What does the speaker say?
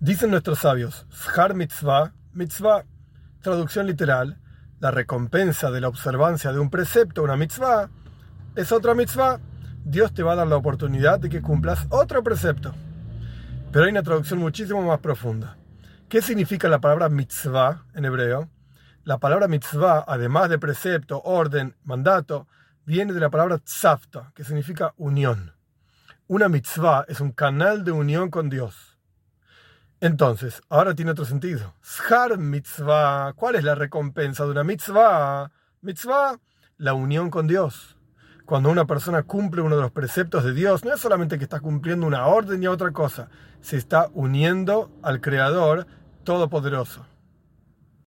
Dicen nuestros sabios, Shar mitzvah, mitzvah, traducción literal, la recompensa de la observancia de un precepto, una mitzvah, es otra mitzvah. Dios te va a dar la oportunidad de que cumplas otro precepto. Pero hay una traducción muchísimo más profunda. ¿Qué significa la palabra mitzvah en hebreo? La palabra mitzvah, además de precepto, orden, mandato, viene de la palabra tzavta, que significa unión. Una mitzvah es un canal de unión con Dios. Entonces, ahora tiene otro sentido. Shar mitzvah, ¿cuál es la recompensa de una mitzvah? Mitzvah, la unión con Dios. Cuando una persona cumple uno de los preceptos de Dios, no es solamente que está cumpliendo una orden y otra cosa, se está uniendo al Creador Todopoderoso.